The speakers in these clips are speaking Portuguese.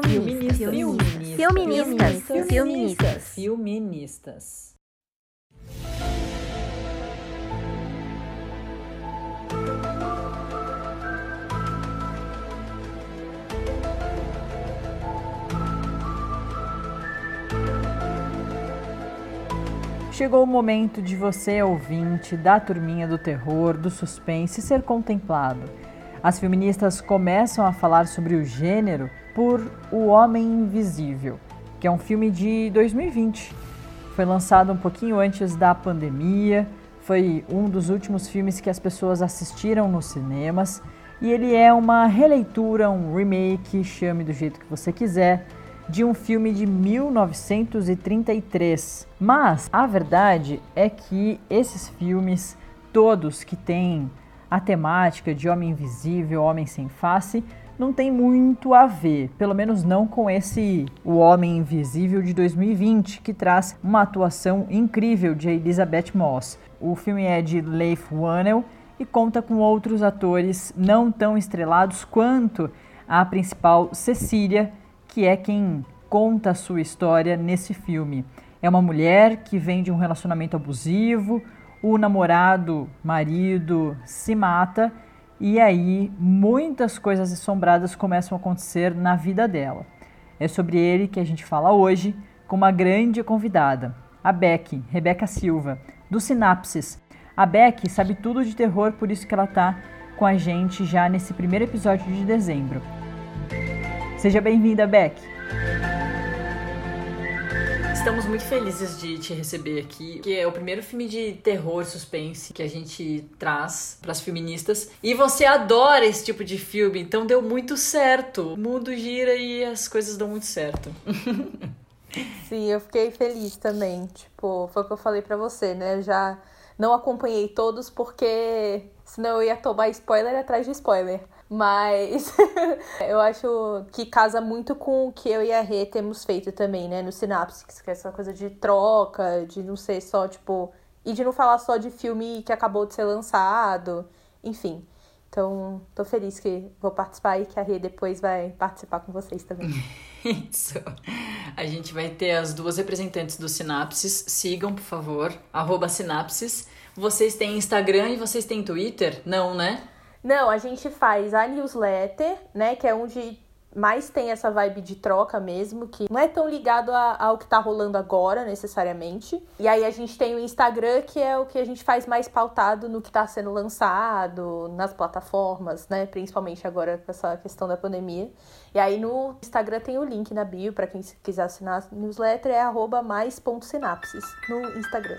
Filministas. Filministas. Filministas. Filministas. Chegou o momento de você, ouvinte, da turminha do terror, do suspense, ser contemplado. As feministas começam a falar sobre o gênero por O Homem Invisível, que é um filme de 2020. Foi lançado um pouquinho antes da pandemia, foi um dos últimos filmes que as pessoas assistiram nos cinemas e ele é uma releitura, um remake, chame do jeito que você quiser, de um filme de 1933. Mas a verdade é que esses filmes, todos que têm a temática de Homem Invisível, Homem Sem Face, não tem muito a ver, pelo menos não com esse O Homem Invisível de 2020, que traz uma atuação incrível de Elizabeth Moss. O filme é de Leif Whannell e conta com outros atores não tão estrelados quanto a principal Cecília, que é quem conta a sua história nesse filme. É uma mulher que vem de um relacionamento abusivo, o namorado, marido, se mata e aí muitas coisas assombradas começam a acontecer na vida dela. É sobre ele que a gente fala hoje com uma grande convidada, a Beck, Rebeca Silva, do Sinapses. A Beck sabe tudo de terror, por isso que ela está com a gente já nesse primeiro episódio de dezembro. Seja bem-vinda, Beck. Estamos muito felizes de te receber aqui, que é o primeiro filme de terror suspense que a gente traz para as feministas. E você adora esse tipo de filme, então deu muito certo. O mundo gira e as coisas dão muito certo. Sim, eu fiquei feliz também. Tipo, foi o que eu falei para você, né? Eu já não acompanhei todos porque senão eu ia tomar spoiler atrás de spoiler. Mas eu acho que casa muito com o que eu e a Rê temos feito também, né, no Synapse, que é essa coisa de troca, de não ser só, tipo. E de não falar só de filme que acabou de ser lançado, enfim. Então, tô feliz que vou participar e que a Rê depois vai participar com vocês também. Isso. A gente vai ter as duas representantes do Sinapses. Sigam, por favor, arroba Sinapses. Vocês têm Instagram e vocês têm Twitter? Não, né? Não, a gente faz a newsletter, né? Que é onde mais tem essa vibe de troca mesmo, que não é tão ligado a, ao que tá rolando agora, necessariamente. E aí a gente tem o Instagram, que é o que a gente faz mais pautado no que tá sendo lançado, nas plataformas, né? Principalmente agora com essa questão da pandemia. E aí no Instagram tem o link na bio, para quem quiser assinar a newsletter, é arroba mais.sinapses no Instagram.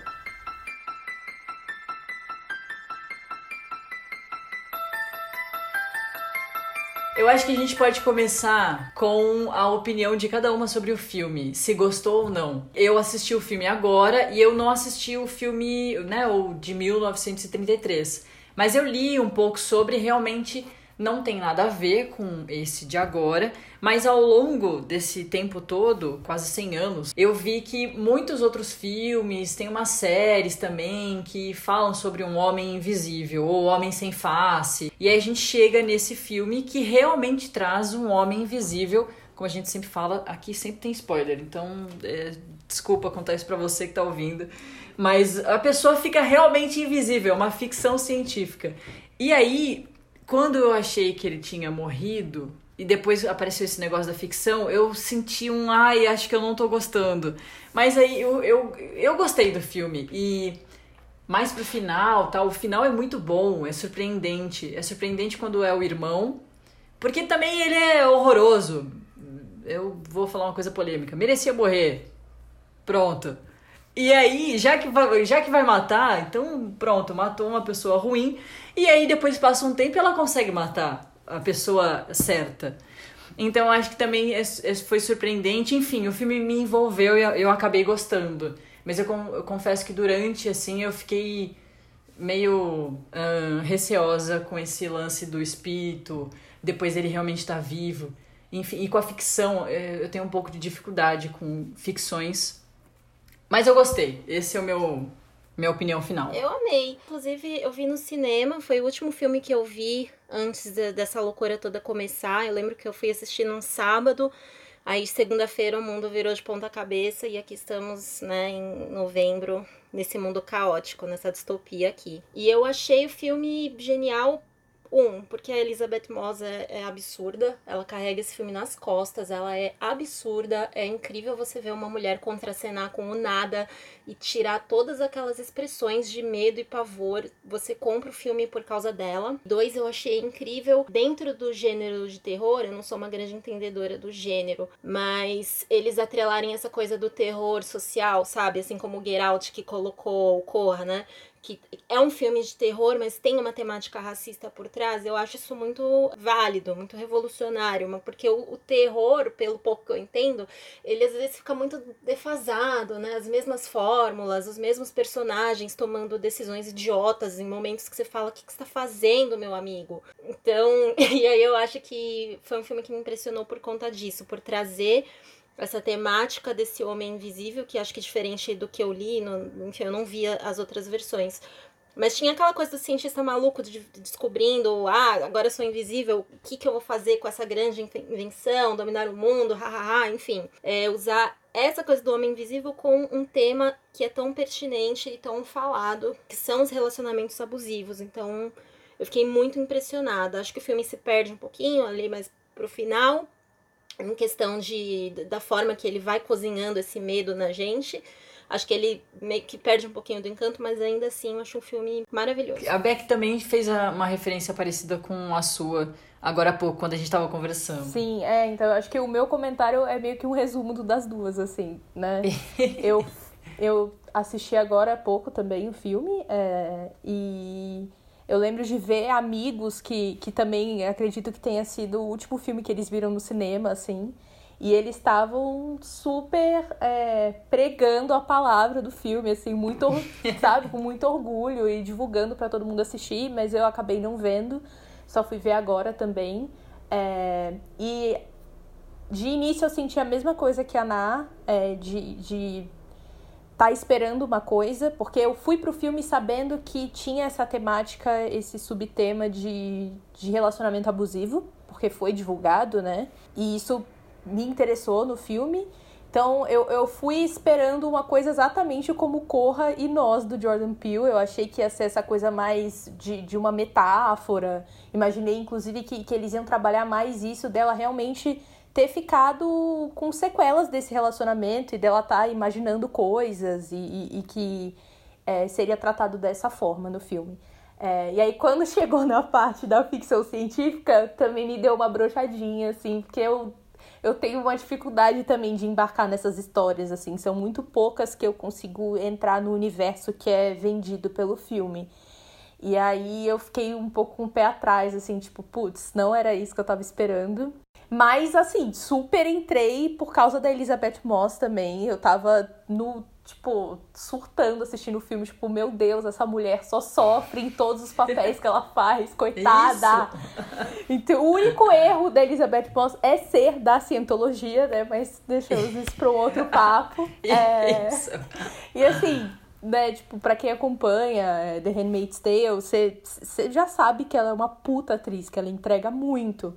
Eu acho que a gente pode começar com a opinião de cada uma sobre o filme, se gostou ou não. Eu assisti o filme agora e eu não assisti o filme, né, o de 1933. Mas eu li um pouco sobre realmente não tem nada a ver com esse de agora, mas ao longo desse tempo todo, quase 100 anos, eu vi que muitos outros filmes, tem umas séries também que falam sobre um homem invisível ou homem sem face. E aí a gente chega nesse filme que realmente traz um homem invisível, como a gente sempre fala, aqui sempre tem spoiler, então é, desculpa contar isso pra você que tá ouvindo. Mas a pessoa fica realmente invisível, é uma ficção científica. E aí, quando eu achei que ele tinha morrido e depois apareceu esse negócio da ficção, eu senti um ai, acho que eu não tô gostando. Mas aí eu, eu, eu gostei do filme e mais pro final, tá? O final é muito bom, é surpreendente. É surpreendente quando é o irmão, porque também ele é horroroso. Eu vou falar uma coisa polêmica. Merecia morrer. Pronto. E aí, já que já que vai matar, então pronto, matou uma pessoa ruim. E aí depois passa um tempo ela consegue matar a pessoa certa. Então acho que também foi surpreendente. Enfim, o filme me envolveu e eu acabei gostando. Mas eu, eu confesso que durante, assim, eu fiquei meio receosa com esse lance do espírito, depois ele realmente está vivo. Enfim, e com a ficção, eh, eu tenho um pouco de dificuldade com ficções mas eu gostei. Esse é o meu minha opinião final. Eu amei. Inclusive, eu vi no cinema, foi o último filme que eu vi antes de, dessa loucura toda começar. Eu lembro que eu fui assistir num sábado. Aí, segunda-feira, o mundo virou de ponta cabeça e aqui estamos, né, em novembro, nesse mundo caótico, nessa distopia aqui. E eu achei o filme genial um, porque a Elizabeth Moss é, é, absurda, ela carrega esse filme nas costas, ela é absurda, é incrível você ver uma mulher contracenar com o nada e tirar todas aquelas expressões de medo e pavor. Você compra o filme por causa dela. Dois, eu achei incrível dentro do gênero de terror, eu não sou uma grande entendedora do gênero, mas eles atrelarem essa coisa do terror social, sabe? Assim como o Get Out que colocou o Corra, né? Que é um filme de terror, mas tem uma temática racista por trás, eu acho isso muito válido, muito revolucionário, porque o, o, terror, pelo pouco que eu entendo, ele às vezes fica muito defasado, né? As mesmas fórmulas, os mesmos personagens tomando decisões idiotas em momentos que você fala, o que, que você está fazendo, meu amigo? Então, e aí eu acho que foi um filme que me impressionou por conta disso, por trazer essa temática desse homem invisível, que acho que é diferente do que eu li, no, enfim, eu não via as outras versões. Mas tinha aquela coisa do cientista maluco de, descobrindo, ah, agora sou invisível, o que, que eu vou fazer com essa grande invenção, dominar o mundo, hahaha, enfim. É, usar essa coisa do homem invisível com um tema que é tão pertinente e tão falado, que são os relacionamentos abusivos. Então, eu fiquei muito impressionada. Acho que o filme se perde um pouquinho ali, mas pro final, em questão de, da forma que ele vai cozinhando esse medo na gente. Acho que ele meio que perde um pouquinho do encanto, mas ainda assim eu acho um filme maravilhoso. A Beck também fez uma referência parecida com a sua agora há pouco, quando a gente tava conversando. Sim, é, então eu acho que o meu comentário é meio que um resumo das duas, assim, né? eu, eu assisti agora há pouco também o filme é, e eu lembro de ver amigos que, que também acredito que tenha sido o último filme que eles viram no cinema, assim. E eles estavam super é, pregando a palavra do filme, assim, muito, sabe, com muito orgulho e divulgando para todo mundo assistir, mas eu acabei não vendo, só fui ver agora também. É, e de início eu senti a mesma coisa que a Ana, é, de, de tá esperando uma coisa, porque eu fui pro filme sabendo que tinha essa temática, esse subtema de, de relacionamento abusivo, porque foi divulgado, né? E isso me interessou no filme. Então eu, eu fui esperando uma coisa exatamente como Corra e Nós do Jordan Peele. Eu achei que ia ser essa coisa mais de, de uma metáfora. Imaginei, inclusive, que, que eles iam trabalhar mais isso dela realmente ter ficado com sequelas desse relacionamento e dela estar tá imaginando coisas e, e, e que é, seria tratado dessa forma no filme. É, e aí, quando chegou na parte da ficção científica, também me deu uma brochadinha, assim, porque eu, eu tenho uma dificuldade também de embarcar nessas histórias, assim, são muito poucas que eu consigo entrar no universo que é vendido pelo filme. E aí eu fiquei um pouco com o pé atrás, assim, tipo, putz, não era isso que eu tava esperando. Mas, assim, super entrei por causa da Elizabeth Moss também. Eu tava no, tipo, surtando assistindo o filme. Tipo, meu Deus, essa mulher só sofre em todos os papéis que ela faz, coitada. Isso. Então, o único erro da Elizabeth Moss é ser da cientologia, né? Mas deixamos isso para um outro papo. É... Isso. E assim, né, tipo, pra quem acompanha é, The Handmaid's Tale, você já sabe que ela é uma puta atriz, que ela entrega muito.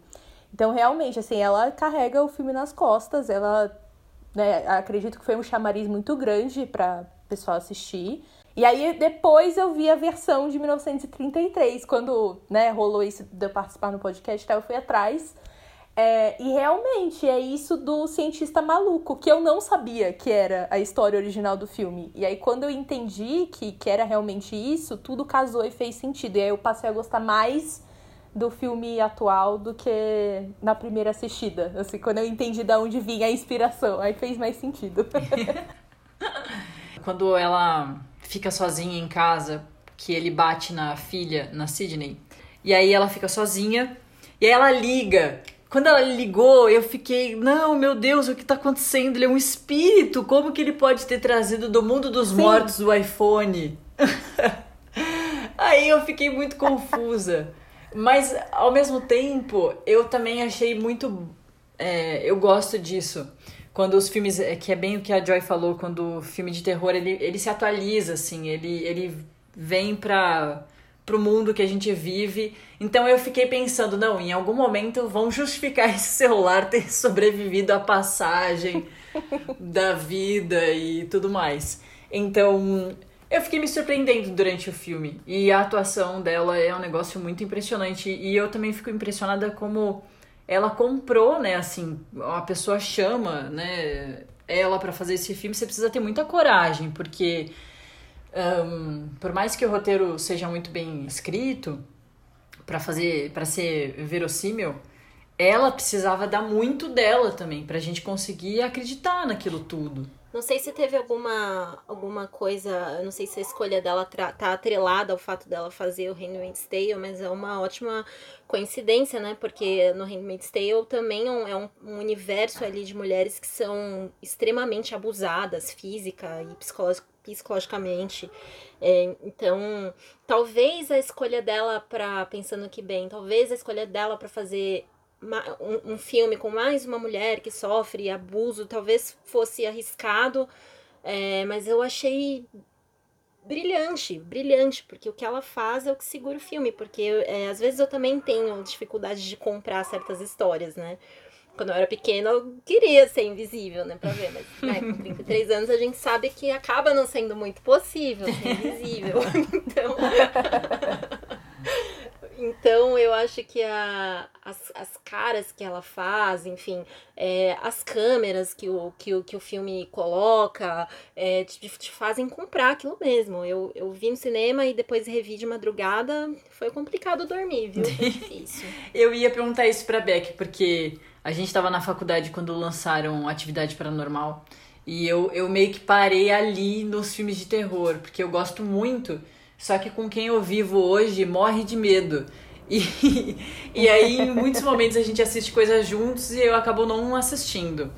Então, realmente, assim, ela carrega o filme nas costas, ela, né, acredito que foi um chamariz muito grande para pessoal assistir. E aí, depois eu vi a versão de 1933, quando, né, rolou isso de eu participar no podcast, tá, eu fui atrás. É, e realmente é isso do cientista maluco, que eu não sabia que era a história original do filme. E aí, quando eu entendi que, que era realmente isso, tudo casou e fez sentido. E aí eu passei a gostar mais do filme atual do que na primeira assistida. Assim, quando eu entendi de onde vinha a inspiração, aí fez mais sentido. quando ela fica sozinha em casa, que ele bate na filha, na Sydney, e aí ela fica sozinha, e aí ela liga. Quando ela ligou, eu fiquei, não, meu Deus, o que tá acontecendo? Ele é um espírito, como que ele pode ter trazido do mundo dos Sim. mortos o iPhone? aí eu fiquei muito confusa. Mas, ao mesmo tempo, eu também achei muito. É, eu gosto disso. quando os filmes, é, que é bem o que a Joy falou, quando o filme de terror, ele, ele se atualiza, assim, ele, ele vem para pro mundo que a gente vive. Então eu fiquei pensando, não, em algum momento vão justificar esse celular ter sobrevivido à passagem da vida e tudo mais. Então, eu fiquei me surpreendendo durante o filme. E a atuação dela é um negócio muito impressionante. E eu também fico impressionada como ela comprou, né? Assim, a pessoa chama, né? Ela para fazer esse filme. Você precisa ter muita coragem, porque um, por mais que o roteiro seja muito bem escrito para fazer, para ser verossímil, ela precisava dar muito dela também pra gente conseguir acreditar naquilo tudo. Não sei se teve alguma, alguma coisa, não sei se a escolha dela tá atrelada ao fato dela fazer o Handmaid's Tale, mas é uma ótima coincidência, né? Porque no Handmaid's Tale também é um, um universo ali de mulheres que são extremamente abusadas física e psicologicamente. É, então, talvez a escolha dela para pensando aqui bem, talvez a escolha dela para fazer um, filme com mais uma mulher que sofre abuso talvez fosse arriscado, é, mas eu achei brilhante, brilhante, porque o que ela faz é o que segura o filme, porque é, às vezes eu também tenho dificuldade de comprar certas histórias, né? Quando eu era pequena, eu queria ser invisível, né, pra ver, mas né, com 33 anos a gente sabe que acaba não sendo muito possível ser invisível. então. Então eu acho que a, as, as caras que ela faz, enfim, é, as câmeras que o, que, o, que o filme coloca, é, te, te, fazem comprar aquilo mesmo. Eu, eu vi no cinema e depois revi de madrugada, foi complicado dormir, viu? Foi difícil. eu ia perguntar isso pra Beck, porque a gente tava na faculdade quando lançaram Atividade Paranormal. E eu, eu meio que parei ali nos filmes de terror, porque eu gosto muito só que com quem eu vivo hoje morre de medo. E, e aí, em muitos momentos, a gente assiste coisas juntos e eu acabo não assistindo.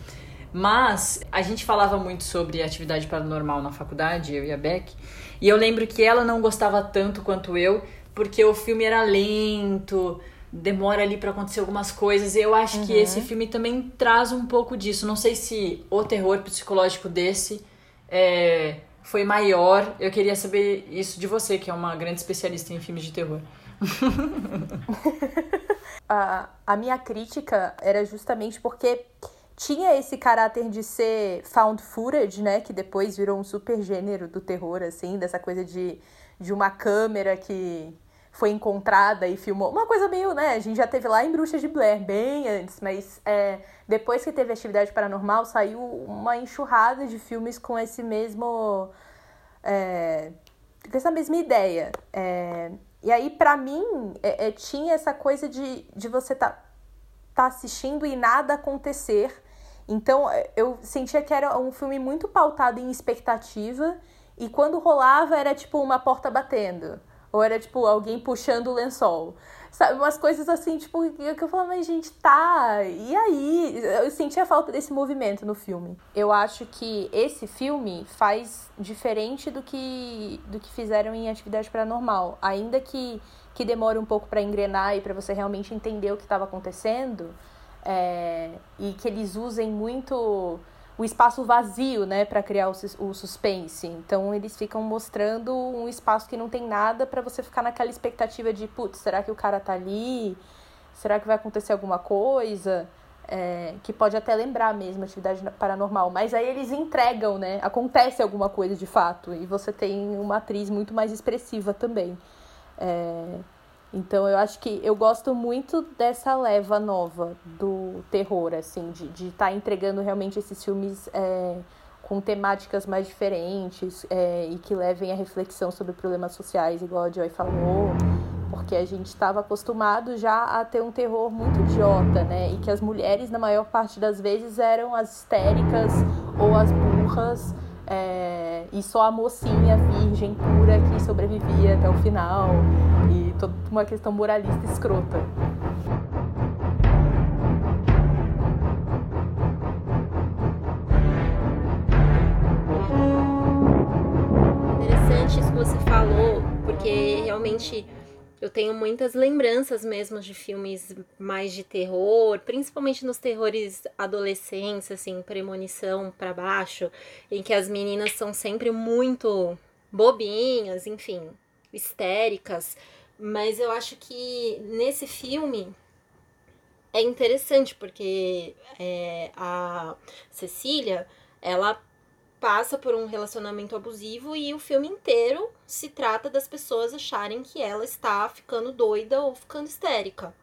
Mas a gente falava muito sobre atividade paranormal na faculdade, eu e a Beck. E eu lembro que ela não gostava tanto quanto eu, porque o filme era lento, demora ali para acontecer algumas coisas. E eu acho uhum. que esse filme também traz um pouco disso. Não sei se o terror psicológico desse é, foi maior. Eu queria saber isso de você, que é uma grande especialista em filmes de terror. a, a minha crítica era justamente porque tinha esse caráter de ser found footage, né? Que depois virou um super gênero do terror, assim, dessa coisa de, de uma câmera que foi encontrada e filmou. Uma coisa meio, né? A gente já teve lá em Bruxa de Blair, bem antes, mas é, depois que teve Atividade Paranormal, saiu uma enxurrada de filmes com esse mesmo. É, com essa mesma ideia. É, e aí, para mim, é, é, tinha essa coisa de, de você tá, tá assistindo e nada acontecer. Então, é, eu sentia que era um filme muito pautado em expectativa. E quando rolava, era tipo uma porta batendo. Ou era, tipo, alguém puxando o lençol. Sabe, umas coisas assim, tipo, que eu falava, mas gente, tá, e aí? Eu senti a falta desse movimento no filme. Eu acho que esse filme faz diferente do que, do que fizeram em Atividade Paranormal. Ainda que, que demore um pouco para engrenar e para você realmente entender o que estava acontecendo, é, e que eles usem muito o espaço vazio, né, para criar o, o suspense. Então eles ficam mostrando um espaço que não tem nada para você ficar naquela expectativa de, putz, será que o cara tá ali? Será que vai acontecer alguma coisa? É, que pode até lembrar mesmo atividade paranormal, mas aí eles entregam, né? Acontece alguma coisa de fato e você tem uma atriz muito mais expressiva também. É, então eu acho que eu gosto muito dessa leva nova do terror, assim, de estar tá entregando realmente esses filmes é, com temáticas mais diferentes é, e que levem a reflexão sobre problemas sociais, igual a Joy falou, porque a gente estava acostumado já a ter um terror muito idiota, né? E que as mulheres, na maior parte das vezes, eram as histéricas ou as burras. É, e só a mocinha virgem pura que sobrevivia até o final e toda uma questão moralista escrota. Interessante isso que você falou, porque realmente eu tenho muitas lembranças mesmo de filmes mais de terror, principalmente nos terrores adolescentes, assim, premonição para baixo, em que as meninas são sempre muito bobinhas, enfim, histéricas. Mas eu acho que nesse filme é interessante porque é, a Cecília ela passa por um relacionamento abusivo e o filme inteiro se trata das pessoas acharem que ela está ficando doida ou ficando histérica.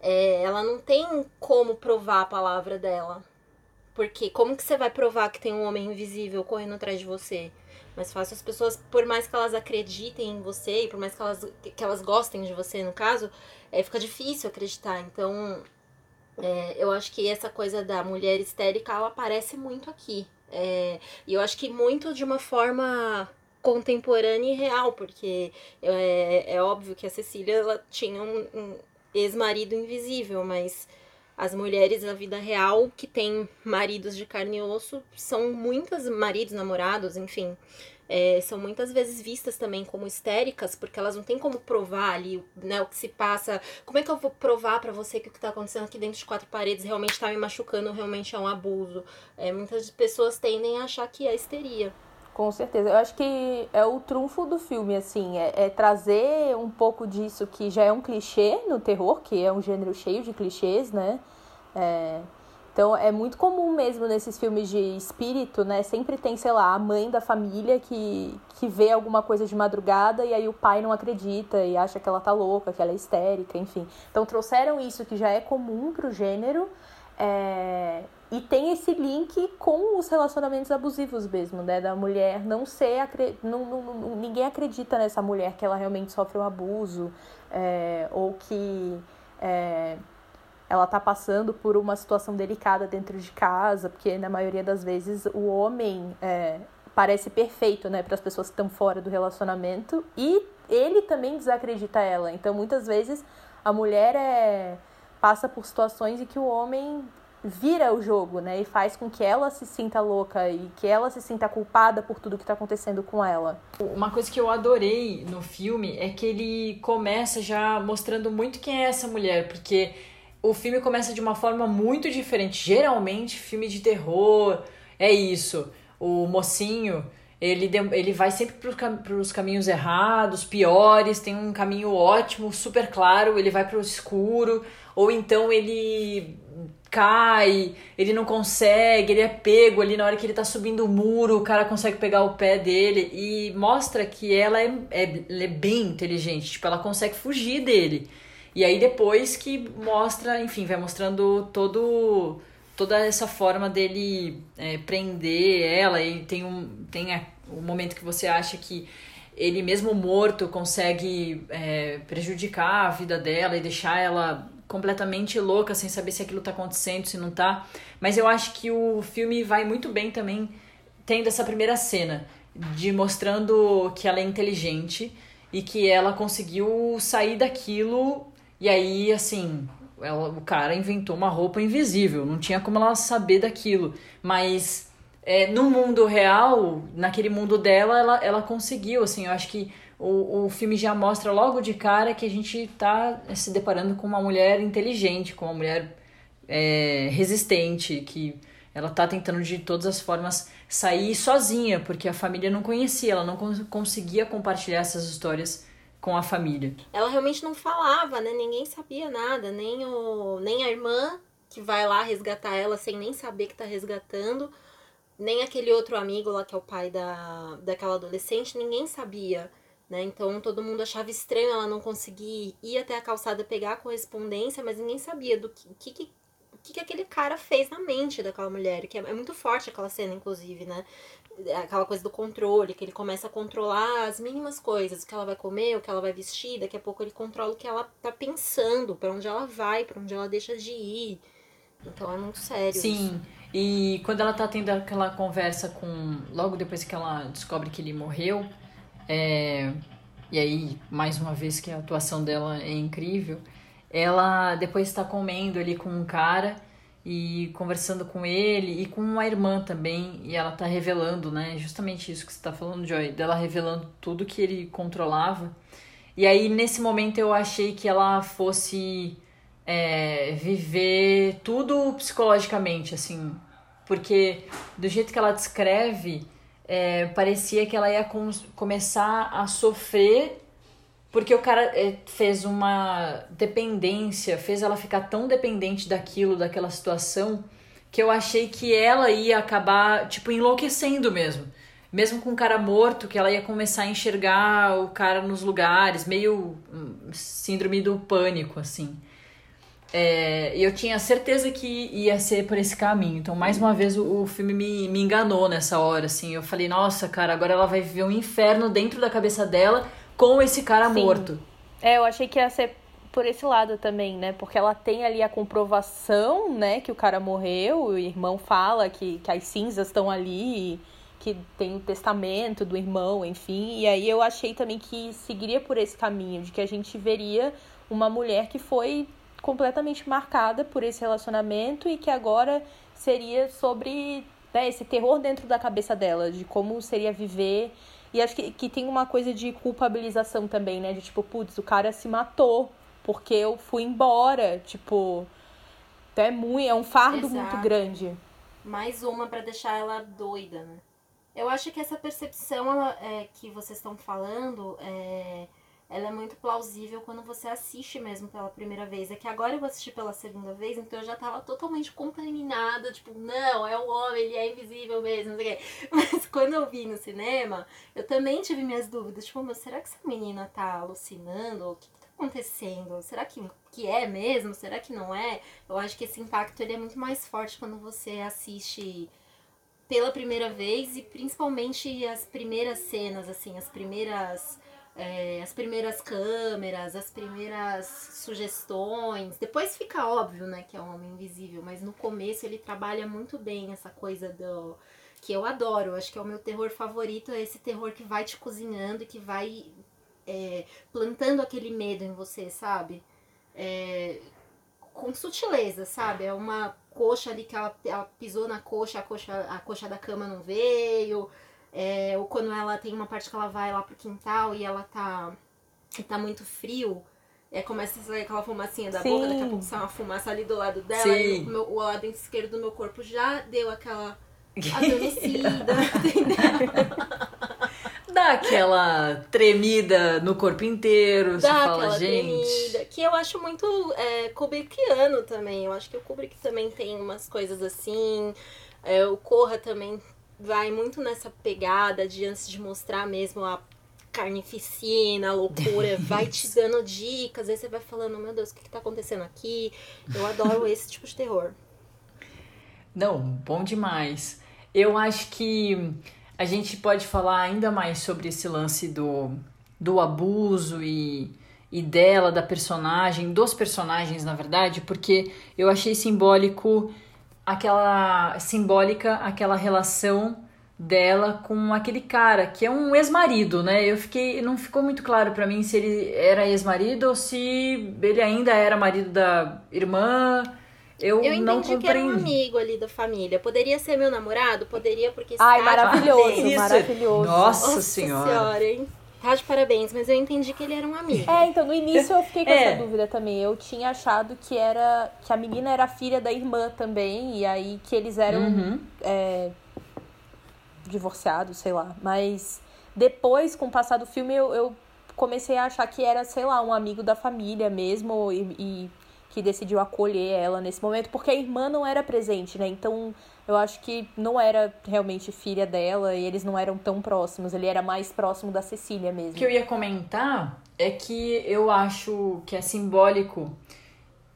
É, ela não tem como provar a palavra dela. Porque como que você vai provar que tem um homem invisível correndo atrás de você? Mais fácil as pessoas, por mais que elas acreditem em você, e por mais que elas, que elas gostem de você, no caso, é, fica difícil acreditar. Então, é, eu acho que essa coisa da mulher histérica, ela aparece muito aqui. É, e eu acho que muito de uma forma contemporânea e real, porque é, é óbvio que a Cecília ela tinha um, um ex-marido invisível, mas as mulheres da vida real que têm maridos de carne e osso são muitas maridos, namorados, enfim, é, são muitas vezes vistas também como histéricas, porque elas não têm como provar ali né, o que se passa. Como é que eu vou provar para você que o que está acontecendo aqui dentro de quatro paredes realmente está me machucando, realmente é um abuso? É, muitas pessoas tendem a achar que é histeria. Com certeza. Eu acho que é o trunfo do filme, assim, é, é, trazer um pouco disso que já é um clichê no terror, que é um gênero cheio de clichês, né? É, então é muito comum mesmo nesses filmes de espírito, né? Sempre tem, sei lá, a mãe da família que, que vê alguma coisa de madrugada e aí o pai não acredita e acha que ela tá louca, que ela é histérica, enfim. Então trouxeram isso que já é comum pro gênero. É... E tem esse link com os relacionamentos abusivos mesmo, né? Da mulher não ser. Acre... Não, não, não, ninguém acredita nessa mulher que ela realmente sofre um abuso, é... ou que. É ela tá passando por uma situação delicada dentro de casa, porque na maioria das vezes o homem é, parece perfeito, né, para as pessoas que estão fora do relacionamento e ele também desacredita ela. Então muitas vezes a mulher é, passa por situações em que o homem vira o jogo, né, e faz com que ela se sinta louca e que ela se sinta culpada por tudo que está acontecendo com ela. Uma coisa que eu adorei no filme é que ele começa já mostrando muito quem é essa mulher, porque o filme começa de uma forma muito diferente. Geralmente, filme de terror é isso. O mocinho, ele, ele vai sempre para os caminhos errados, piores, tem um caminho ótimo, super claro, ele vai para o escuro, ou então ele cai, ele não consegue, ele é pego ali na hora que ele tá subindo o muro, o cara consegue pegar o pé dele e mostra que ela é, é, é bem inteligente, tipo, ela consegue fugir dele. E aí depois que mostra, enfim, vai mostrando todo toda essa forma dele é, prender ela e tem um tem a, o momento que você acha que ele mesmo morto consegue é, prejudicar a vida dela e deixar ela completamente louca sem saber se aquilo tá acontecendo, se não tá. Mas eu acho que o filme vai muito bem também tendo essa primeira cena de mostrando que ela é inteligente e que ela conseguiu sair daquilo e aí, assim, ela, o cara inventou uma roupa invisível, não tinha como ela saber daquilo. Mas é, no mundo real, naquele mundo dela, ela, ela conseguiu, assim, eu acho que o, o filme já mostra logo de cara que a gente tá se deparando com uma mulher inteligente, com uma mulher é, resistente, que ela tá tentando de todas as formas sair sozinha, porque a família não conhecia, ela não conseguia compartilhar essas histórias com a família. Ela realmente não falava, né? Ninguém sabia nada, nem, o, nem a irmã que vai lá resgatar ela sem nem saber que tá resgatando, nem aquele outro amigo lá que é o pai da, daquela adolescente, ninguém sabia. Né? Então todo mundo achava estranho ela não conseguir ir até a calçada pegar a correspondência, mas ninguém sabia do que, que, que, que aquele cara fez na mente daquela mulher, que é, é muito forte aquela cena, inclusive, né? Aquela coisa do controle, que ele começa a controlar as mínimas coisas, o que ela vai comer, o que ela vai vestir, daqui a pouco ele controla o que ela tá pensando, para onde ela vai, para onde ela deixa de ir. Então é muito sério. Sim. Isso. E quando ela tá tendo aquela conversa com. Logo depois que ela descobre que ele morreu, é, e aí, mais uma vez que a atuação dela é incrível, ela depois está comendo ali com um cara e conversando com ele e com uma irmã também, e ela tá revelando, né, justamente isso que você tá falando, Joy, dela revelando tudo que ele controlava. E aí, nesse momento, eu achei que ela fosse é, viver tudo psicologicamente, assim. Porque do jeito que ela descreve, é, parecia que ela ia com, começar a sofrer porque o cara é, fez uma dependência, fez ela ficar tão dependente daquilo, daquela situação, que eu achei que ela ia acabar, tipo, enlouquecendo mesmo. Mesmo com o cara morto, que ela ia começar a enxergar o cara nos lugares, meio hum, síndrome do pânico, assim. É, e eu tinha certeza que ia ser por esse caminho. Então, mais uma vez, o, o, filme me, me enganou nessa hora, assim. Eu falei, nossa, cara, agora ela vai viver um inferno dentro da cabeça dela com esse cara Sim. morto. É, eu achei que ia ser por esse lado também, né? Porque ela tem ali a comprovação, né, que o cara morreu, o irmão fala que, que as cinzas estão ali, que tem o testamento do irmão, enfim. E aí eu achei também que seguiria por esse caminho, de que a gente veria uma mulher que foi completamente marcada por esse relacionamento e que agora seria sobre né, esse terror dentro da cabeça dela, de como seria viver e acho que, que tem uma coisa de culpabilização também, né? De tipo, putz, o cara se matou porque eu fui embora. Tipo, é, muito, é um fardo Exato. muito grande. Mais uma para deixar ela doida, né? Eu acho que essa percepção ela, é, que vocês estão falando é, ela é muito plausível quando você assiste mesmo pela primeira vez. É que agora eu vou assistir pela segunda vez, então eu já tava totalmente contaminada, tipo, não, é o homem, ele é invisível mesmo, não sei o quê. Mas quando eu vi no cinema, eu também tive minhas dúvidas, tipo, mas será que essa menina tá alucinando? O que, que tá acontecendo? Será que, que é mesmo? Será que não é? Eu acho que esse impacto ele é muito mais forte quando você assiste pela primeira vez e principalmente as primeiras cenas, assim, as primeiras é, as primeiras câmeras, as primeiras sugestões. Depois fica óbvio, né, que é um homem invisível, mas no começo ele trabalha muito bem essa coisa do que eu adoro. Acho que é o meu terror favorito, é esse terror que vai te cozinhando, que vai é, plantando aquele medo em você, sabe? É, com sutileza, sabe? É uma coxa ali que ela, ela pisou na coxa, a coxa, a coxa da cama não veio. É, ou quando ela tem uma parte que ela vai lá pro quintal e ela tá, tá muito frio, é, começa a sair aquela fumacinha da Sim. boca, daqui a pouco sai uma fumaça ali do lado dela, Sim. e o, meu, o lado esquerdo do meu corpo já deu aquela adormecida, entendeu? Dá aquela tremida no corpo inteiro, Dá fala, gente. Tremida, que eu acho muito é, Kubrickiano também. Eu acho que o Kubrick também tem umas coisas assim. É, o Corra também vai muito nessa pegada de antes de mostrar mesmo a carnificina, a loucura, vai te dando dicas, aí você vai falando, meu Deus, o que, que tá acontecendo aqui? Eu adoro esse tipo de terror. Não, bom demais. Eu acho que a gente pode falar ainda mais sobre esse lance do, do abuso e, e dela, da personagem, dos personagens, na verdade, porque eu achei simbólico aquela simbólica aquela relação dela com aquele cara que é um ex-marido, né? Eu fiquei, não ficou muito claro para mim se ele era ex-marido ou se ele ainda era marido da irmã. Eu, eu não compreendi. que era um amigo ali da família. Poderia ser meu namorado? Poderia, porque Ai, maravilhoso, maravilhoso. Nossa, Nossa senhora. senhora hein? Tá de parabéns, mas eu entendi que ele era um amigo. É, então no início eu fiquei com é. essa dúvida também. Eu tinha achado que era que a menina era filha da irmã também, e aí que eles eram uhum. é, divorciados, sei lá. Mas depois, com o passar do filme, eu, eu, comecei a achar que era, sei lá, um amigo da família mesmo, e, e que decidiu acolher ela nesse momento, porque a irmã não era presente, né? Então eu acho que não era realmente filha dela e eles não eram tão próximos. Ele era mais próximo da Cecília mesmo. O que eu ia comentar é que eu acho que é simbólico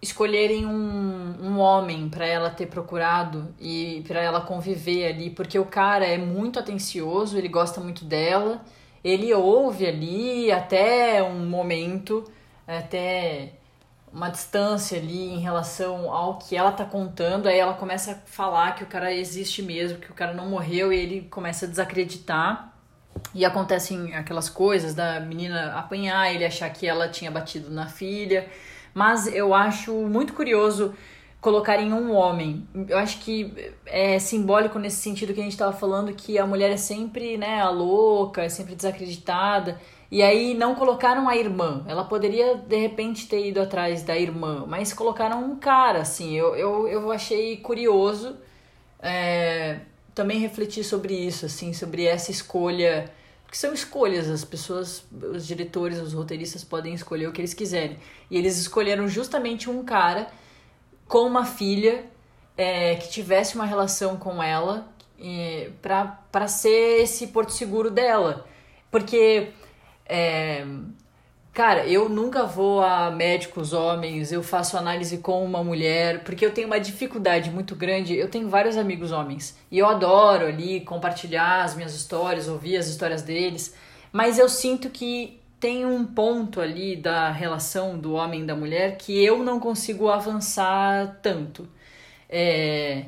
escolherem um, um homem para ela ter procurado e para ela conviver ali, porque o cara é muito atencioso, ele gosta muito dela, ele ouve ali até um momento, até uma distância ali em relação ao que ela tá contando, aí ela começa a falar que o cara existe mesmo, que o cara não morreu, e ele começa a desacreditar. E acontecem aquelas coisas da menina apanhar, ele achar que ela tinha batido na filha. Mas eu acho muito curioso colocar em um homem. Eu acho que é simbólico nesse sentido que a gente estava falando, que a mulher é sempre, né, a louca, é sempre desacreditada. E aí não colocaram a irmã. Ela poderia, de repente, ter ido atrás da irmã, mas colocaram um cara, assim. Eu, eu, eu achei curioso. É, também refletir sobre isso, assim, sobre essa escolha. Porque são escolhas, as pessoas, os diretores, os roteiristas podem escolher o que eles quiserem. E eles escolheram justamente um cara com uma filha é, que tivesse uma relação com ela para ser esse porto seguro dela. Porque é, Cara, eu nunca vou a médicos homens, eu faço análise com uma mulher, porque eu tenho uma dificuldade muito grande. Eu tenho vários amigos homens e eu adoro ali compartilhar as minhas histórias, ouvir as histórias deles, mas eu sinto que tem um ponto ali da relação do homem e da mulher que eu não consigo avançar tanto. É,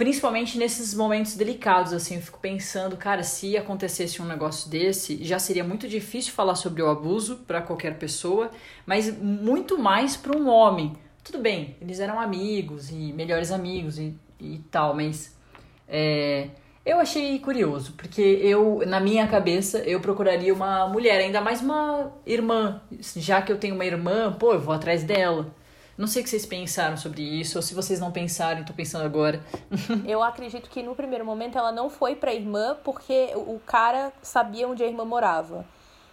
principalmente nesses momentos delicados, assim, eu fico pensando, cara, se acontecesse um negócio desse, já seria muito difícil falar sobre o abuso para qualquer pessoa, mas muito mais para um homem. Tudo bem, eles eram amigos e melhores amigos e, e tal, mas é, eu achei curioso, porque eu, na minha cabeça, eu procuraria uma mulher, ainda mais uma irmã, já que eu tenho uma irmã, pô, eu vou atrás dela. Não sei o que vocês pensaram sobre isso, ou se vocês não pensaram, tô pensando agora. eu acredito que no primeiro momento ela não foi pra irmã porque o cara sabia onde a irmã morava.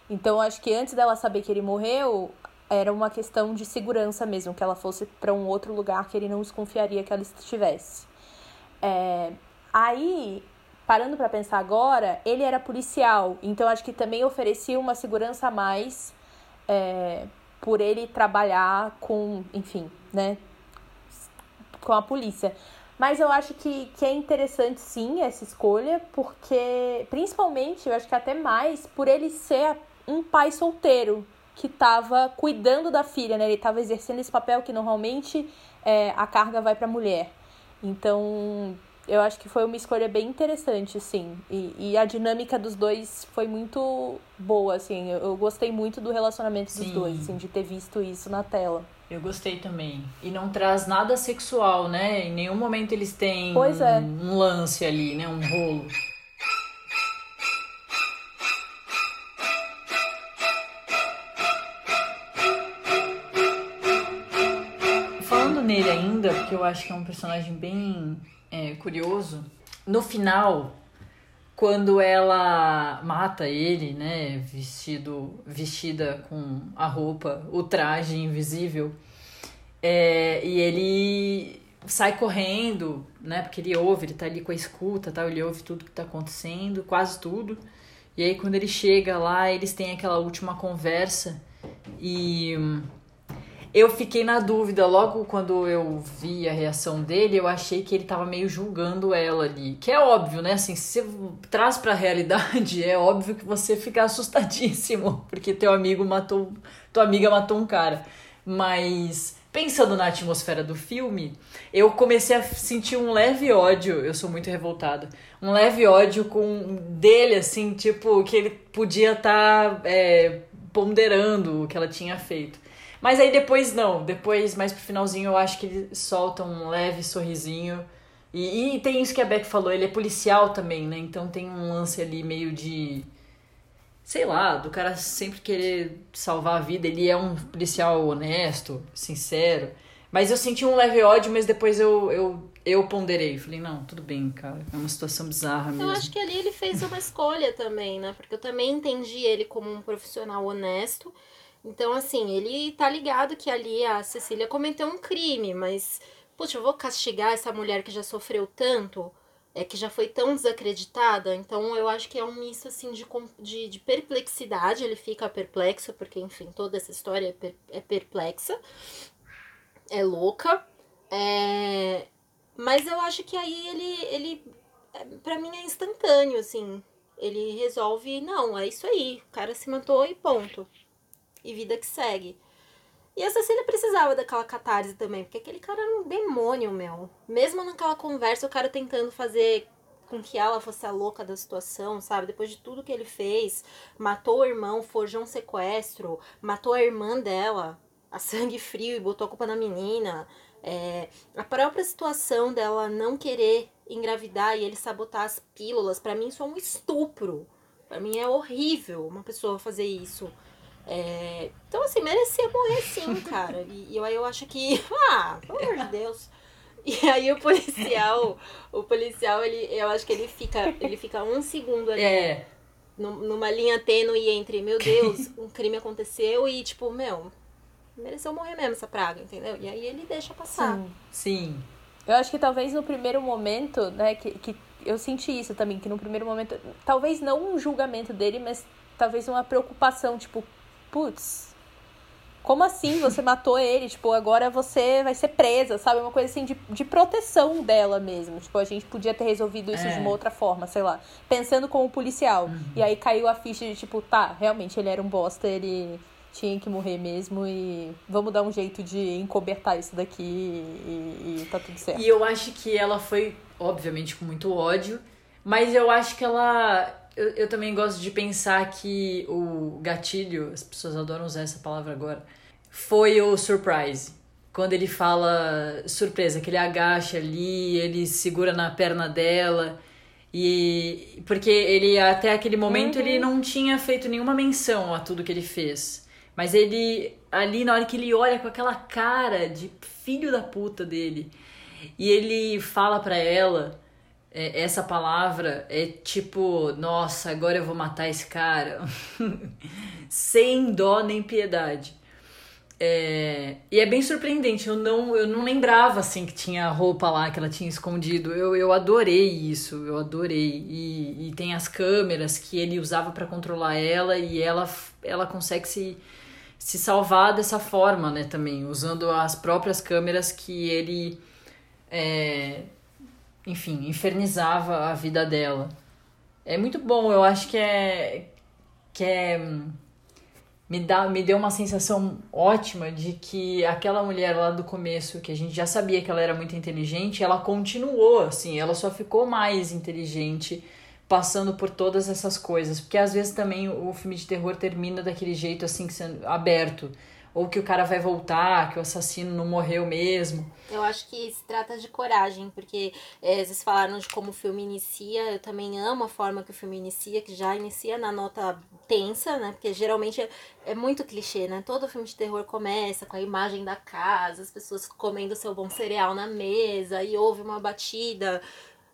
Então acho que antes dela saber que ele morreu, era uma questão de segurança mesmo, que ela fosse para um outro lugar que ele não desconfiaria que ela estivesse. É... Aí, parando para pensar agora, ele era policial, então acho que também oferecia uma segurança a mais é, por ele trabalhar com, enfim, né, com a polícia. Mas eu acho que, que é interessante sim essa escolha, porque principalmente, eu acho que até mais, por ele ser um pai solteiro que estava cuidando da filha, né? Ele estava exercendo esse papel que normalmente é, a carga vai para a mulher. Então, eu acho que foi uma escolha bem interessante, sim. E, e a dinâmica dos dois foi muito boa, assim. Eu, eu gostei muito do relacionamento sim. dos dois, assim, de ter visto isso na tela. Eu gostei também. E não traz nada sexual, né? Em nenhum momento eles têm é. um lance ali, né? Um rolo. Falando nele ainda, porque eu acho que é um personagem bem é, curioso. No final, quando ela mata ele, né, vestido, vestida com a roupa, o traje invisível, é, e ele sai correndo, né, porque ele ouve, ele tá ali com a escuta, tal, ele ouve tudo que tá acontecendo, quase tudo. E aí quando ele chega lá, eles têm aquela última conversa e eu fiquei na dúvida, logo quando eu vi a reação dele, eu achei que ele tava meio julgando ela ali. Que é óbvio, né? Assim, se você traz pra realidade, é óbvio que você fica assustadíssimo, porque teu amigo matou. Tua amiga matou um cara. Mas pensando na atmosfera do filme, eu comecei a sentir um leve ódio. Eu sou muito revoltada. Um leve ódio com dele, assim, tipo, que ele podia estar tá, é, ponderando o que ela tinha feito. Mas aí depois não, depois mais pro finalzinho eu acho que ele solta um leve sorrisinho. E, e tem isso que a Beck falou, ele é policial também, né? Então tem um lance ali meio de. Sei lá, do cara sempre querer salvar a vida. Ele é um policial honesto, sincero. Mas eu senti um leve ódio, mas depois eu, eu, eu ponderei. Falei, não, tudo bem, cara. É uma situação bizarra mesmo. Eu acho que ali ele fez uma escolha também, né? Porque eu também entendi ele como um profissional honesto. Então, assim, ele tá ligado que ali a Cecília cometeu um crime, mas, puxa, eu vou castigar essa mulher que já sofreu tanto, é que já foi tão desacreditada. Então, eu acho que é um misto, assim, de, de, de perplexidade. Ele fica perplexo, porque, enfim, toda essa história é, per, é perplexa, é louca. É... Mas eu acho que aí ele, ele, é, pra mim, é instantâneo, assim. Ele resolve, não, é isso aí, o cara se matou e ponto e vida que segue. E a Cecília precisava daquela catarse também, porque aquele cara era um demônio, meu. Mesmo naquela conversa, o cara tentando fazer com que ela fosse a louca da situação, sabe? Depois de tudo que ele fez, matou o irmão, forjou um sequestro, matou a irmã dela, a sangue frio e botou a culpa na menina. É, a própria situação dela não querer engravidar e ele sabotar as pílulas, para mim isso é um estupro Pra mim é horrível uma pessoa fazer isso. É, então, assim, merecia morrer sim, cara. E, e eu, eu acho que. Ah, pelo amor de Deus. E aí o policial, o policial, ele, eu acho que ele fica, ele fica um segundo ali. É. Numa linha tênue entre, meu Deus, um crime aconteceu e, tipo, meu, mereceu morrer mesmo essa praga, entendeu? E aí ele deixa passar. Sim. Sim. Eu acho que talvez no primeiro momento, né, que, que eu senti isso também, que no primeiro momento, talvez não um julgamento dele, mas talvez uma preocupação, tipo, putz, como assim você matou ele? Tipo, agora você vai ser presa, sabe? Uma coisa assim de, de proteção dela mesmo. Tipo, a gente podia ter resolvido isso É. de uma outra forma, sei lá. Pensando como policial. E aí caiu a ficha de tipo, tá, realmente ele era um bosta, ele tinha que morrer mesmo e vamos dar um jeito de encobertar isso daqui e, e tá tudo certo. E eu acho que ela foi, obviamente, com muito ódio, mas eu acho que ela. Eu, eu também gosto de pensar que o gatilho, as pessoas adoram usar essa palavra agora, foi o surprise. Quando ele fala surpresa, que ele agacha ali, ele segura na perna dela. E porque ele até aquele momento ele não tinha feito nenhuma menção a tudo que ele fez. Mas ele ali na hora que ele olha com aquela cara de filho da puta dele e ele fala pra ela é, essa palavra é tipo, nossa, agora eu vou matar esse cara. Sem dó nem piedade. É, e é bem surpreendente, eu não, eu não lembrava assim que tinha roupa lá que ela tinha escondido. Eu, eu adorei isso, eu adorei. E, e tem as câmeras que ele usava pra controlar ela e ela, ela consegue se, se salvar dessa forma, né, também, usando as próprias câmeras que ele, é, enfim, infernizava a vida dela. É muito bom, eu acho que é. que é me, dá, me deu uma sensação ótima de que aquela mulher lá do começo, que a gente já sabia que ela era muito inteligente, ela continuou, assim, ela só ficou mais inteligente passando por todas essas coisas. Porque às vezes também o filme de terror termina daquele jeito, assim, sendo aberto. Ou que o cara vai voltar, que o assassino não morreu mesmo. Eu acho que se trata de coragem, porque é, vocês falaram de como o filme inicia, eu também amo a forma que o filme inicia, que já inicia na nota tensa, né? Porque geralmente é, é muito clichê, né? Todo filme de terror começa com a imagem da casa, as pessoas comendo seu bom cereal na mesa, e houve uma batida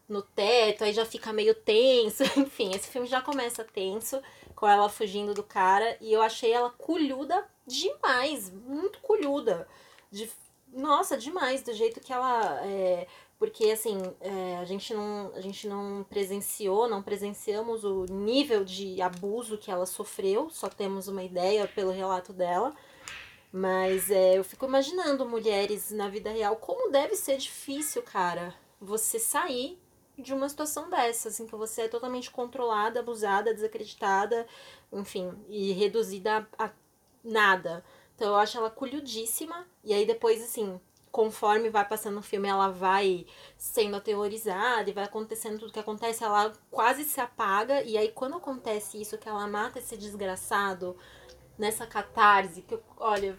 no teto, aí já fica meio tenso. Enfim, esse filme já começa tenso, com ela fugindo do cara, e eu achei ela culhuda demais, muito culhuda. De, nossa, demais, do jeito que ela. É, porque assim, é, a, gente não, a gente não presenciou, não presenciamos o nível de abuso que ela sofreu, só temos uma ideia pelo relato dela. Mas é, eu fico imaginando mulheres na vida real, como deve ser difícil, cara, você sair de uma situação dessas, em que você é totalmente controlada, abusada, desacreditada, enfim, e reduzida a, a nada. Então eu acho ela culhudíssima, e aí depois, assim, conforme vai passando o filme, ela vai sendo aterrorizada e vai acontecendo tudo que acontece, ela quase se apaga, e aí quando acontece isso, que ela mata esse desgraçado nessa catarse, que eu, olha,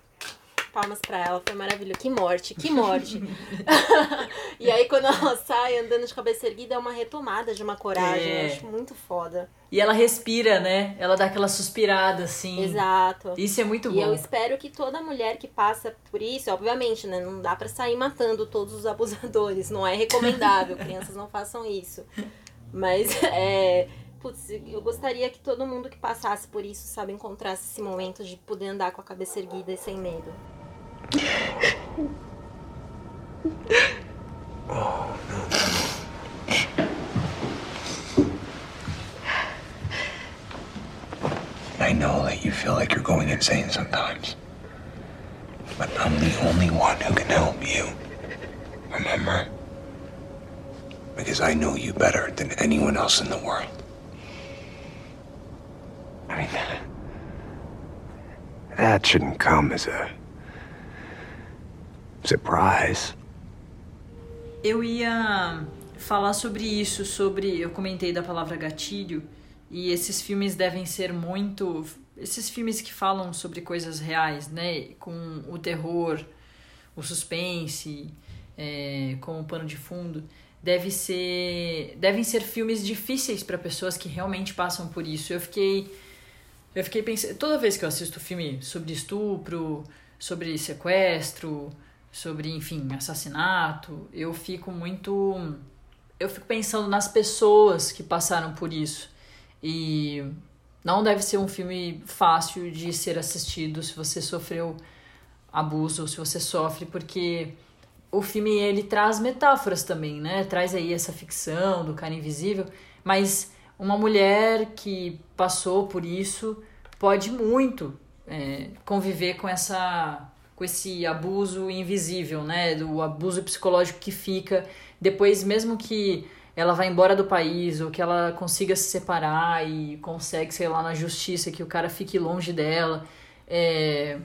palmas pra ela, foi maravilhoso. Que morte, que morte. e aí quando ela sai andando de cabeça erguida, é uma retomada de uma coragem, É. eu acho muito foda. E ela respira, né? Ela dá aquela suspirada, assim. Exato. Isso é muito E bom. eu espero que toda mulher que passa por isso, obviamente, né? Não dá pra sair matando todos os abusadores. Não é recomendável. Crianças não façam isso. Mas é. Putz, eu gostaria que todo mundo que passasse por isso, sabe, encontrasse esse momento de poder andar com a cabeça erguida e sem medo. I know that you feel like you're going insane sometimes. But I'm the only one who can help you. Remember? Because I know you better than anyone else in the world. I mean, that shouldn't come as a surprise. Eu ia falar sobre isso, sobre. Eu comentei da palavra gatilho, e esses filmes devem ser muito. Esses filmes que falam sobre coisas reais, né? Com o terror, o suspense, é, como pano de fundo, deve ser, devem ser filmes difíceis para pessoas que realmente passam por isso. Eu fiquei eu fiquei pensando, toda vez que eu assisto filme sobre estupro, sobre sequestro, sobre, enfim, assassinato, eu fico muito eu fico pensando nas pessoas que passaram por isso. E não deve ser um filme fácil de ser assistido se você sofreu abuso se você sofre, porque o filme ele traz metáforas também, né? Traz aí essa ficção do cara invisível, mas uma mulher que passou por isso pode muito é, conviver com essa com esse abuso invisível, né? Do abuso psicológico que fica depois, mesmo que ela vá embora do país ou que ela consiga se separar e consegue, sei lá, na justiça que o cara fique longe dela. É...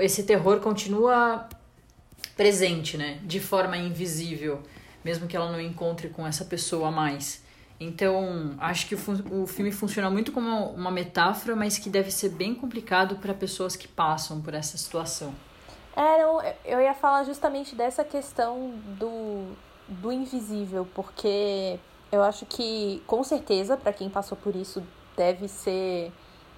Esse terror continua presente, né? De forma invisível, mesmo que ela não encontre com essa pessoa mais. Então, acho que o, o filme funciona muito como uma metáfora, mas que deve ser bem complicado para pessoas que passam por essa situação. É, não, eu ia falar justamente dessa questão do, do invisível, porque eu acho que, com certeza, para quem passou por isso, deve ser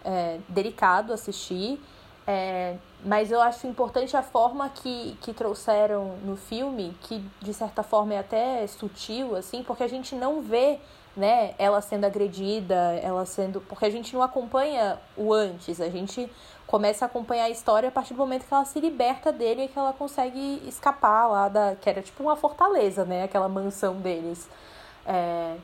é, delicado assistir. É, mas eu acho importante a forma que, que trouxeram no filme, que de certa forma é até sutil, assim, porque a gente não vê né, ela sendo agredida, ela sendo. Porque a gente não acompanha o antes, a gente começa a acompanhar a história a partir do momento que ela se liberta dele e que ela consegue escapar lá da. que era tipo uma fortaleza, né? Aquela mansão deles. É,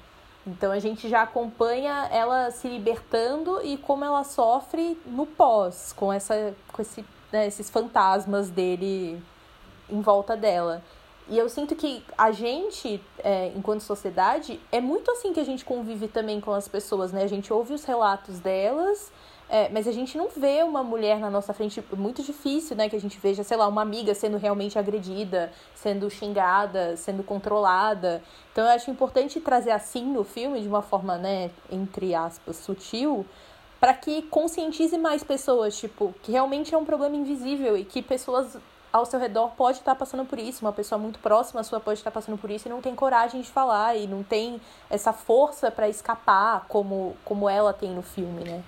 então a gente já acompanha ela se libertando e como ela sofre no pós, com, essa, com esse, né, esses fantasmas dele em volta dela. E eu sinto que a gente, é, enquanto sociedade, é muito assim que a gente convive também com as pessoas, né? A gente ouve os relatos delas é, mas a gente não vê uma mulher na nossa frente, muito difícil, né? Que a gente veja, sei lá, uma amiga sendo realmente agredida, sendo xingada, sendo controlada. Então eu acho importante trazer assim no filme, de uma forma, né, entre aspas, sutil, para que conscientize mais pessoas, tipo, que realmente é um problema invisível e que pessoas ao seu redor pode estar passando por isso, uma pessoa muito próxima sua pode estar passando por isso e não tem coragem de falar e não tem essa força para escapar como como ela tem no filme, né?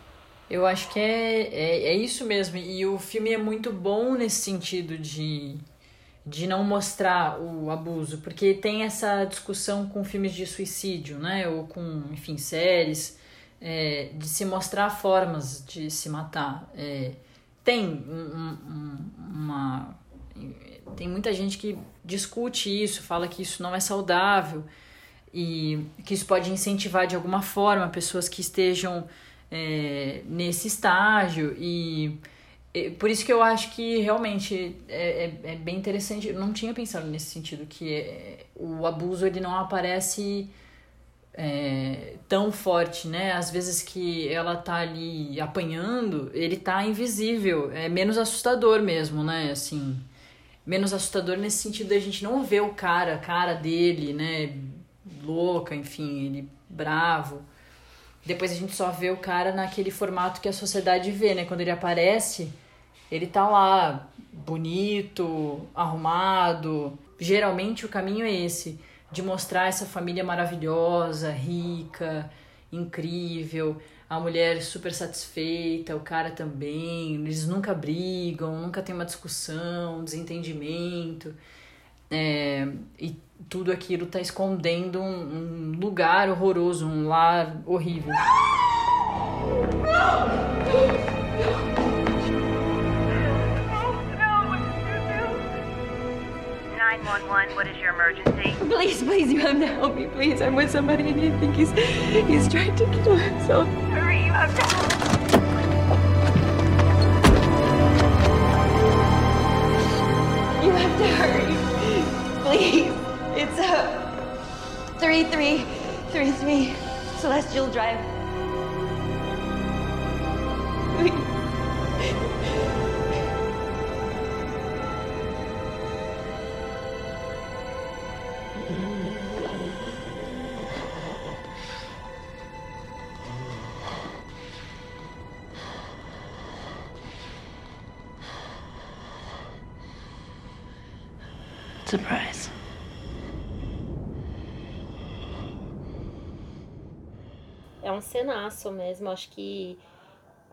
Eu acho que é, é, é isso mesmo. E o filme é muito bom nesse sentido de, de não mostrar o abuso, porque tem essa discussão com filmes de suicídio, né? Ou com, enfim, séries, é, de se mostrar formas de se matar. É, tem um, um, uma. Tem muita gente que discute isso, fala que isso não é saudável e que isso pode incentivar de alguma forma pessoas que estejam é, nesse estágio e, e, por isso que eu acho que realmente é, é, é, bem interessante. Eu não tinha pensado nesse sentido que é, o abuso ele não aparece é, tão forte, né? Às vezes que ela tá ali apanhando, ele tá invisível, é menos assustador mesmo, né? Assim, menos assustador nesse sentido da gente não ver o cara, a cara dele, né? Louca, enfim, ele bravo. Depois a gente só vê o cara naquele formato que a sociedade vê, né? Quando ele aparece, ele tá lá bonito, arrumado. Geralmente o caminho é esse, de mostrar essa família maravilhosa, rica, incrível, a mulher super satisfeita, o cara também. Eles nunca brigam, nunca tem uma discussão, desentendimento. É, e tudo aquilo está escondendo um, um, lugar horroroso, um lar horrível. What is your emergency? Please, please, you have to help me, please. I'm with somebody and I think he's he's trying to kill himself. Hurry, you have to. You have to hurry, please. It's uh, 3333 Celestial Drive. surprise. É um cenaço mesmo, acho que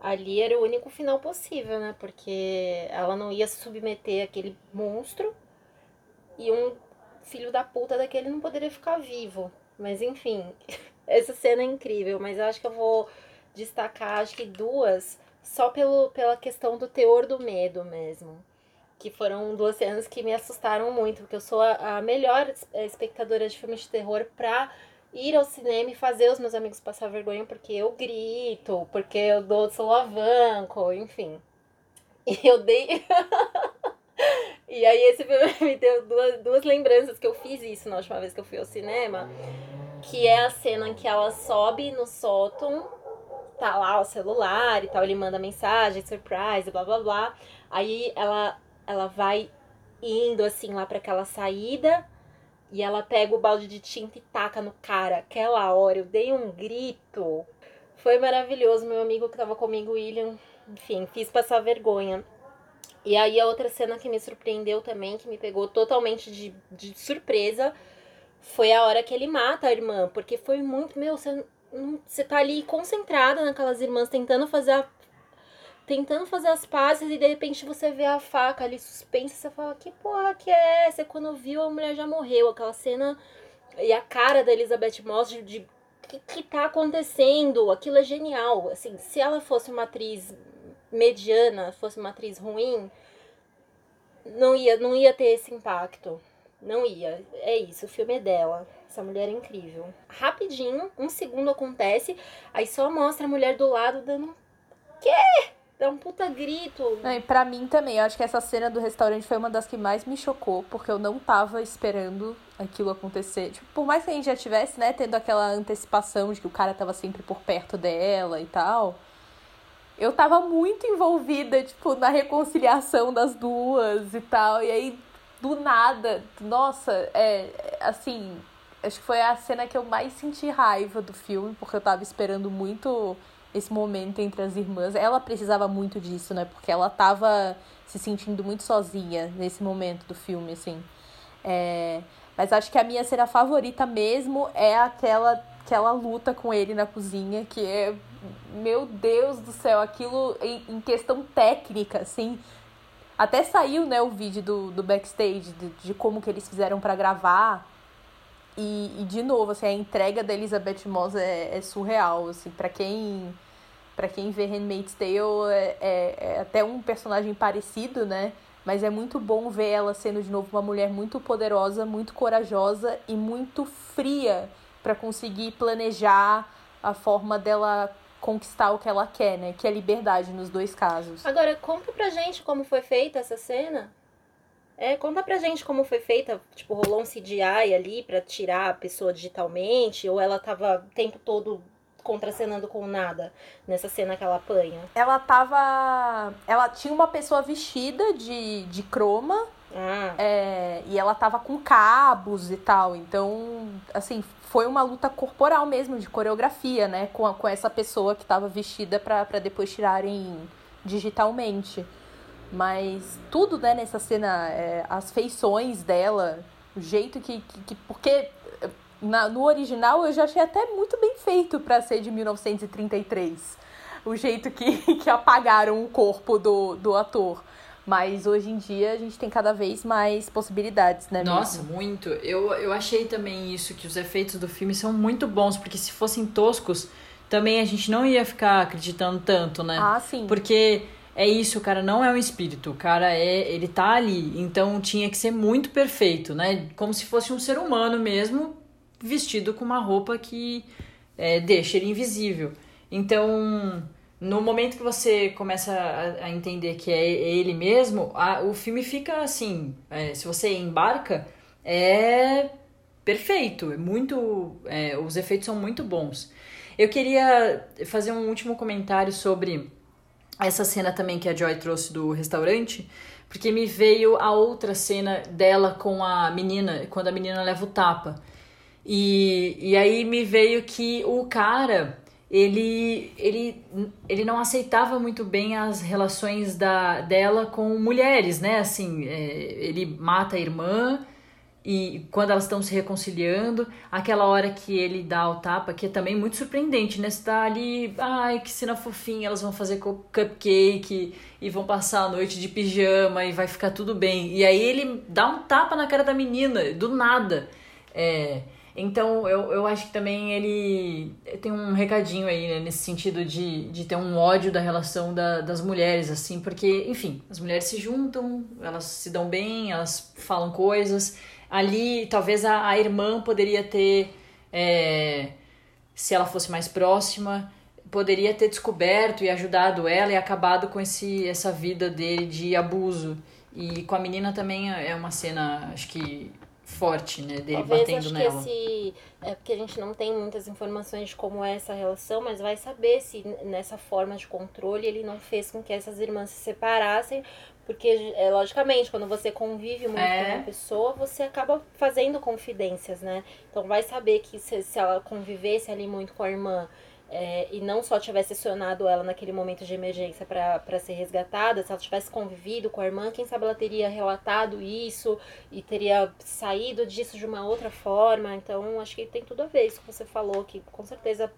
ali era o único final possível, né? Porque ela não ia se submeter àquele monstro e um filho da puta daquele não poderia ficar vivo. Mas enfim, essa cena é incrível, mas acho que eu vou destacar acho que duas só pelo, pela questão do teor do medo mesmo. Que foram duas cenas que me assustaram muito, porque eu sou a, a melhor espectadora de filmes de terror pra ir ao cinema e fazer os meus amigos passar vergonha porque eu grito, porque eu dou solavanco, enfim. E eu dei. e aí esse filme me deu duas, duas lembranças que eu fiz isso na última vez que eu fui ao cinema. Que é a cena em que ela sobe no sótão, tá lá o celular e tal, ele manda mensagem, surprise, blá blá blá. Aí ela, ela vai indo assim lá para aquela saída e ela pega o balde de tinta e taca no cara. Aquela hora eu dei um grito. Foi maravilhoso. Meu amigo que tava comigo, William, enfim, fiz passar vergonha. E aí a outra cena que me surpreendeu também, que me pegou totalmente de, de surpresa, foi a hora que ele mata a irmã. Porque foi muito. Meu, você, você tá ali concentrada naquelas irmãs tentando fazer a tentando fazer as pazes e de repente você vê a faca ali suspensa você fala, que porra que é essa? E quando viu, a mulher já morreu. Aquela cena e a cara da Elizabeth Moss de, de que, que tá acontecendo? Aquilo é genial. Assim, se ela fosse uma atriz mediana, fosse uma atriz ruim, não ia, não ia ter esse impacto. Não ia. É isso, o filme é dela. Essa mulher é incrível. Rapidinho, um segundo acontece, aí só mostra a mulher do lado dando. Quê? Dá um puta grito. Não, e pra mim também, eu acho que essa cena do restaurante foi uma das que mais me chocou, porque eu não tava esperando aquilo acontecer. Tipo, por mais que a gente já tivesse, né, tendo aquela antecipação de que o cara tava sempre por perto dela e tal, eu tava muito envolvida, tipo, na reconciliação das duas e tal. E aí, do nada, nossa, é assim, acho que foi a cena que eu mais senti raiva do filme, porque eu tava esperando muito esse momento entre as irmãs. Ela precisava muito disso, né? Porque ela tava se sentindo muito sozinha nesse momento do filme, assim. É... Mas acho que a minha cena favorita mesmo é aquela, aquela luta com ele na cozinha, que é. Meu Deus do céu, aquilo em, em questão técnica, assim. Até saiu, né, o vídeo do, do backstage, de, de como que eles fizeram para gravar. E, e, de novo, assim, a entrega da Elizabeth Moss é, é surreal, assim, para quem para quem vê Handmaid's Tale é, é, é, até um personagem parecido, né? Mas é muito bom ver ela sendo de novo uma mulher muito poderosa, muito corajosa e muito fria para conseguir planejar a forma dela conquistar o que ela quer, né? Que é liberdade nos dois casos. Agora, conta pra gente como foi feita essa cena. É, conta pra gente como foi feita. Tipo, rolou um CGI ali pra tirar a pessoa digitalmente? Ou ela tava o tempo todo contracenando com nada nessa cena que ela apanha? Ela tava. Ela tinha uma pessoa vestida de, de croma. Ah. É, e ela tava com cabos e tal. Então, assim, foi uma luta corporal mesmo, de coreografia, né? Com, com essa pessoa que tava vestida pra, pra depois tirarem digitalmente. Mas tudo, né, nessa cena, é, as feições dela, o jeito que. que, que porque na, no original eu já achei até muito bem feito para ser de 1933. O jeito que, que apagaram o corpo do, do ator. Mas hoje em dia a gente tem cada vez mais possibilidades, né? Nossa, mesmo? muito. Eu, eu achei também isso, que os efeitos do filme são muito bons, porque se fossem toscos, também a gente não ia ficar acreditando tanto, né? Ah, sim. Porque é isso, o cara não é um espírito, o cara é, ele tá ali, então tinha que ser muito perfeito, né? Como se fosse um ser humano mesmo, vestido com uma roupa que é, deixa ele invisível. Então, no momento que você começa a, a entender que é ele mesmo, a, o filme fica assim, é, se você embarca, é perfeito, é muito, é, os efeitos são muito bons. Eu queria fazer um último comentário sobre essa cena também que a Joy trouxe do restaurante, porque me veio a outra cena dela com a menina, quando a menina leva o tapa. E, e aí me veio que o cara, ele, ele, ele não aceitava muito bem as relações da, dela com mulheres, né? Assim, é, ele mata a irmã e quando elas estão se reconciliando, aquela hora que ele dá o tapa, que é também muito surpreendente, né? Você tá ali, ai, que cena fofinha, elas vão fazer cupcake e vão passar a noite de pijama e vai ficar tudo bem. E aí ele dá um tapa na cara da menina, do nada. É, então eu, eu acho que também ele tem um recadinho aí, né, nesse sentido de, de ter um ódio da relação da, das mulheres, assim, porque, enfim, as mulheres se juntam, elas se dão bem, elas falam coisas ali talvez a, a irmã poderia ter, é, se ela fosse mais próxima, poderia ter descoberto e ajudado ela e acabado com esse, essa vida dele de abuso. E com a menina também é uma cena, acho que forte, né, dele Talvez, batendo acho nela. Que esse, é porque a gente não tem muitas informações de como é essa relação, mas vai saber se nessa forma de controle ele não fez com que essas irmãs se separassem, porque, é, logicamente, quando você convive muito É. com uma pessoa, você acaba fazendo confidências, né? Então vai saber que se, se ela convivesse ali muito com a irmã é, e não só tivesse acionado ela naquele momento de emergência para ser resgatada, se ela tivesse convivido com a irmã, quem sabe ela teria relatado isso e teria saído disso de uma outra forma. Então acho que tem tudo a ver isso que você falou, que com certeza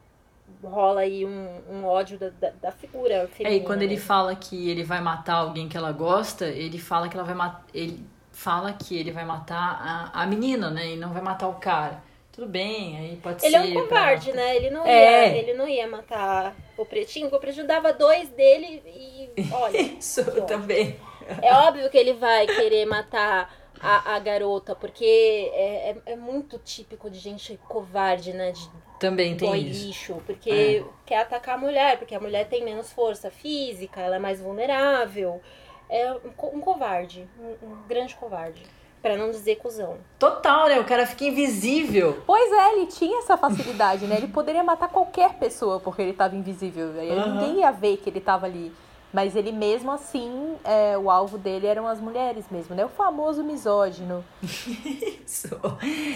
rola aí um, um ódio da, da, da figura É, feminina. e quando ele mesmo. fala que ele vai matar alguém que ela gosta, ele fala que ela vai matar. Ele fala que ele vai matar a, a menina, né? E não vai matar o cara. Tudo bem, aí pode Ele ser. é um covarde, pra- né? Ele não, É. ia, ele não ia matar o pretinho, porque o pretinho dava dois dele e olha. Isso também. É óbvio que ele vai querer matar a, a garota, porque é, é, é muito típico de gente covarde, né? De Também tem isso. lixo, porque quer atacar a mulher, porque a mulher tem menos força física, ela é mais vulnerável. É um, um covarde, um, um grande covarde. Pra não dizer cuzão. Total, né? O cara fica invisível. Pois é, ele tinha essa facilidade, né? Ele poderia matar qualquer pessoa porque ele tava invisível. Aham. Ninguém ia ver que ele tava ali. Mas ele mesmo assim, é, o alvo dele eram as mulheres mesmo, né? O famoso misógino. Isso.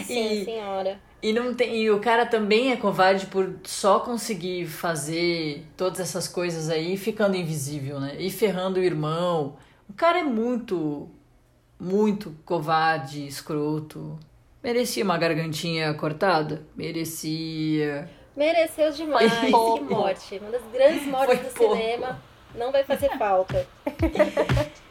Sim, E, senhora. e, não tem, e o cara também é covarde por só conseguir fazer todas essas coisas aí ficando invisível, né? E ferrando o irmão. O cara é muito, muito covarde, escroto. Merecia uma gargantinha cortada? Merecia. Mereceu demais. Que morte. Uma das grandes mortes Foi do pouco. cinema. Não vai fazer falta.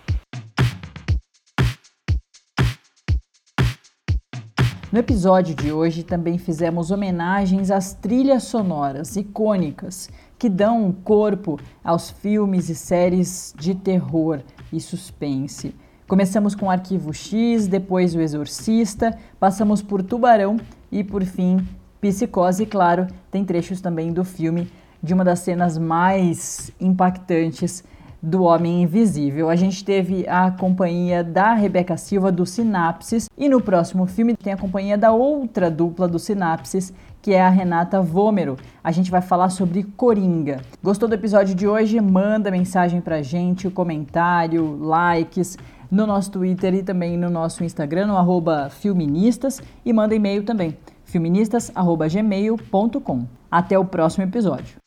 No episódio de hoje também fizemos homenagens às trilhas sonoras icônicas que dão um corpo aos filmes e séries de terror e suspense. Começamos com Arquivo X, depois O Exorcista, passamos por Tubarão e, por fim, Psicose. Claro, tem trechos também do filme de uma das cenas mais impactantes do Homem Invisível. A gente teve a companhia da Rebeca Silva do Sinapses e no próximo filme tem a companhia da outra dupla do Sinapses, que é a Renata Vômero. A gente vai falar sobre Coringa. Gostou do episódio de hoje? Manda mensagem pra gente, comentário, likes no nosso Twitter e também no nosso Instagram, no arroba Filministas, e manda e-mail também, filministas.gmail.com. Até o próximo episódio.